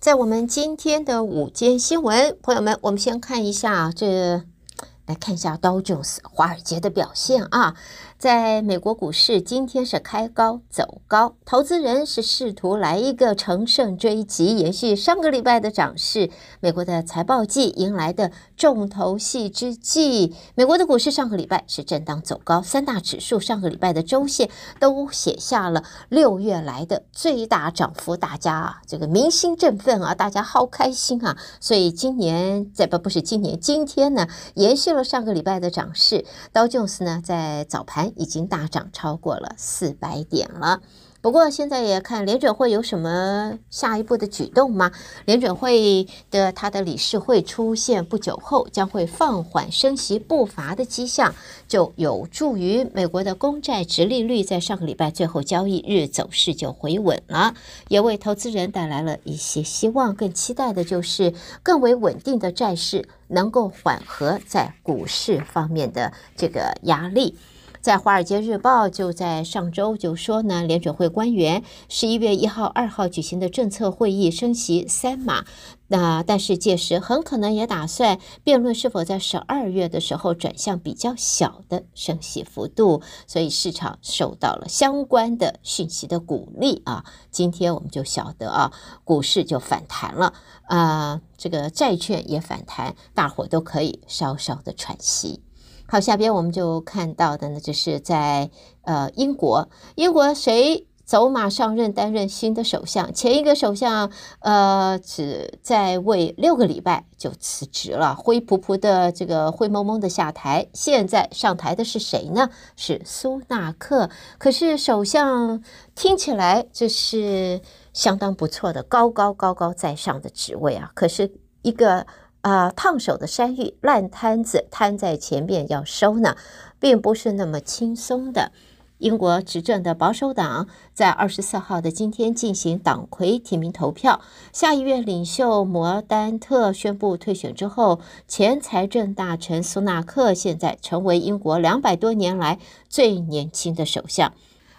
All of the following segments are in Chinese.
在我们今天的午间新闻，朋友们，我们先看一下这，来看一下道琼斯华尔街的表现啊。在美国股市，今天是开高走高，投资人是试图来一个乘胜追击，延续上个礼拜的涨势。美国的财报季迎来的重头戏之际，美国的股市上个礼拜是震荡走高，三大指数上个礼拜的周线都写下了六月来的最大涨幅，大家啊这个民心振奋啊，大家好开心啊！所以今年在不不是今年，今天呢延续了上个礼拜的涨势，道琼斯呢在早盘。已经大涨超过了四百点了。不过现在也看联准会有什么下一步的举动吗？联准会的它的理事会出现不久后将会放缓升息步伐的迹象，就有助于美国的公债殖利率在上个礼拜最后交易日走势就回稳了，也为投资人带来了一些希望。更期待的就是更为稳定的债市能够缓和在股市方面的这个压力。在《华尔街日报》就在上周就说呢，联准会官员十一月一号、二号举行的政策会议升息三码，那但是届时很可能也打算辩论是否在十二月的时候转向比较小的升息幅度，所以市场受到了相关的讯息的鼓励啊。今天我们就晓得啊，股市就反弹了啊，这个债券也反弹，大伙都可以稍稍的喘息。好，下边我们就看到的呢，就是在呃英国，英国谁走马上任担任新的首相？前一个首相呃只在位六个礼拜就辞职了，灰扑扑的这个灰蒙蒙的下台。现在上台的是谁呢？是苏纳克。可是首相听起来这是相当不错的，高高高高在上的职位啊。可是一个。啊，烫手的山芋，烂摊子摊在前面要收呢，并不是那么轻松的。英国执政的保守党在二十四号的今天进行党魁提名投票，下议院领袖摩丹特宣布退选之后，前财政大臣苏纳克现在成为英国两百多年来最年轻的首相。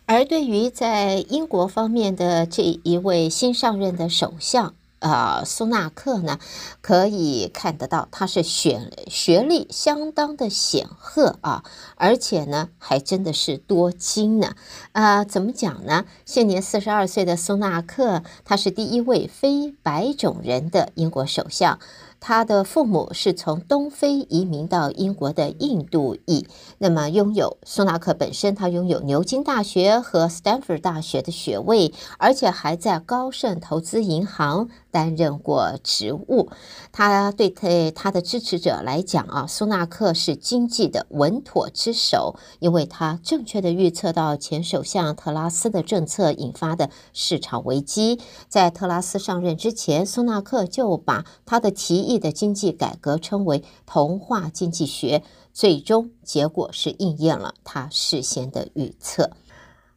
而对于在英国方面的这一位新上任的首相，呃，苏纳克呢，可以看得到他是选学历相当的显赫啊，而且呢，还真的是多金呢。呃，怎么讲呢？现年四十二岁的苏纳克，他是第一位非白种人的英国首相。他的父母是从东非移民到英国的印度裔，那么拥有苏纳克本身，他拥有牛津大学和斯坦福大学的学位，而且还在高盛投资银行担任过职务。他对他他的支持者来讲啊，苏纳克是经济的稳妥之首，因为他正确的预测到前首相特拉斯的政策引发的市场危机。在特拉斯上任之前，苏纳克就把他的提议。的经济改革称为童话经济学，最终结果是应验了他事先的预测。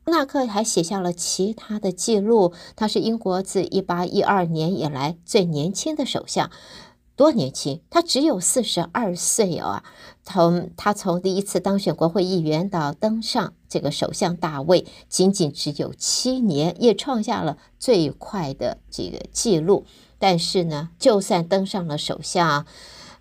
纳克还写下了其他的记录，他是英国自一八一二年以来最年轻的首相，多年轻？他只有四十二岁啊！从他从第一次当选国会议员到登上这个首相大位，仅仅只有七年，也创下了最快的这个记录。但是呢，就算登上了首相，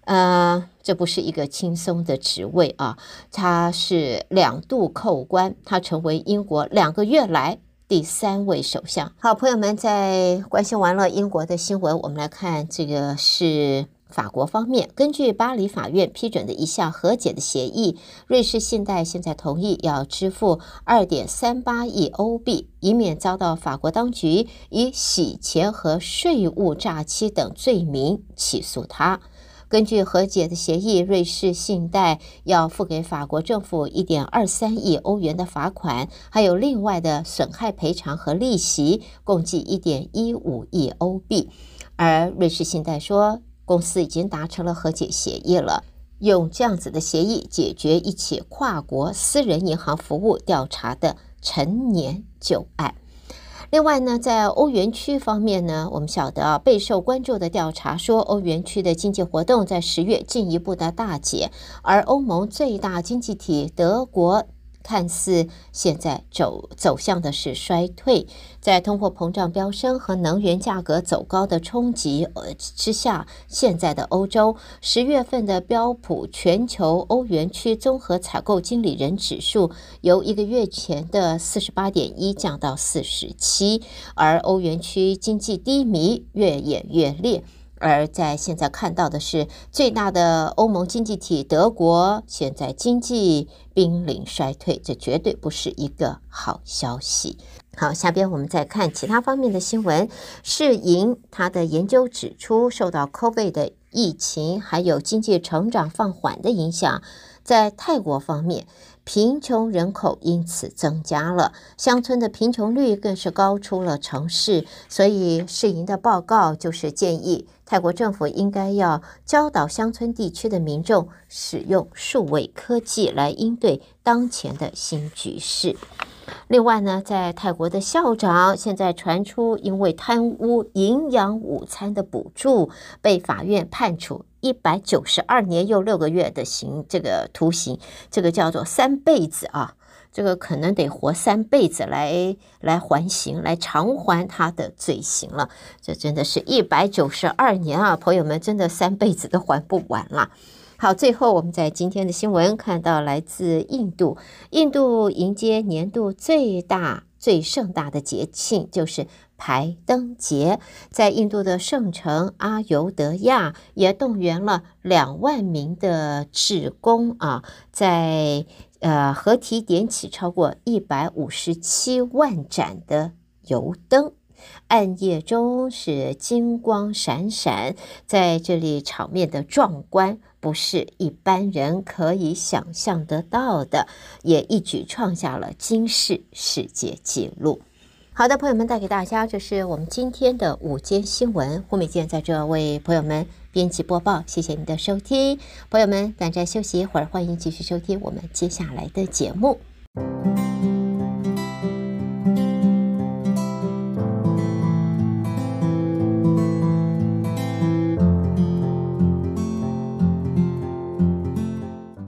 呃，这不是一个轻松的职位啊。他是两度扣关，他成为英国两个月来第三位首相。好，朋友们，在关心完了英国的新闻，我们来看这个是。法国方面，根据巴黎法院批准的一项和解的协议，瑞士信贷现在同意要支付二点三八亿欧币，以免遭到法国当局以洗钱和税务诈欺等罪名起诉他。根据和解的协议，瑞士信贷要付给法国政府一点二三亿欧元的罚款，还有另外的损害赔偿和利息，共计一点一五亿欧币。而瑞士信贷说，公司已经达成了和解协议了，用这样子的协议解决一起跨国私人银行服务调查的陈年旧案。另外呢，在欧元区方面呢，我们晓得啊，备受关注的调查说，欧元区的经济活动在十月进一步的大减，而欧盟最大经济体德国看似现在走走向的是衰退。在通货膨胀飙升和能源价格走高的冲击呃之下，现在的欧洲十月份的标普全球欧元区综合采购经理人指数由一个月前的四十八点一降到四十七，而欧元区经济低迷越演越烈。而在现在看到的是，最大的欧盟经济体德国现在经济濒临衰退，这绝对不是一个好消息。好，下边我们再看其他方面的新闻。世银它的研究指出，受到 COVID 的疫情还有经济成长放缓的影响，在泰国方面。贫穷人口因此增加了，乡村的贫穷率更是高出了城市，所以世银的报告就是建议泰国政府应该要教导乡村地区的民众使用数位科技来应对当前的新局势。另外呢，在泰国的校长现在传出因为贪污营养午餐的补助，被法院判处一百九十二年又六个月的刑，这个徒刑，这个叫做三辈子啊，这个可能得活三辈子来来还刑，来偿还他的罪行了。这真的是一百九十二年啊，朋友们，真的三辈子都还不完了。好，最后我们在今天的新闻看到，来自印度，印度迎接年度最大、最盛大的节庆，就是排灯节。在印度的圣城阿尤德亚，也动员了两万名的志工啊，在呃合体点起超过一百五十七万盏的油灯。暗夜中是金光闪闪，在这里场面的壮观不是一般人可以想象得到的，也一举创下了惊世世界纪录。好的，朋友们，带给大家这是我们今天的午间新闻。胡美健在这为朋友们编辑播报，谢谢您的收听。朋友们，短暂休息一会儿，欢迎继续收听我们接下来的节目。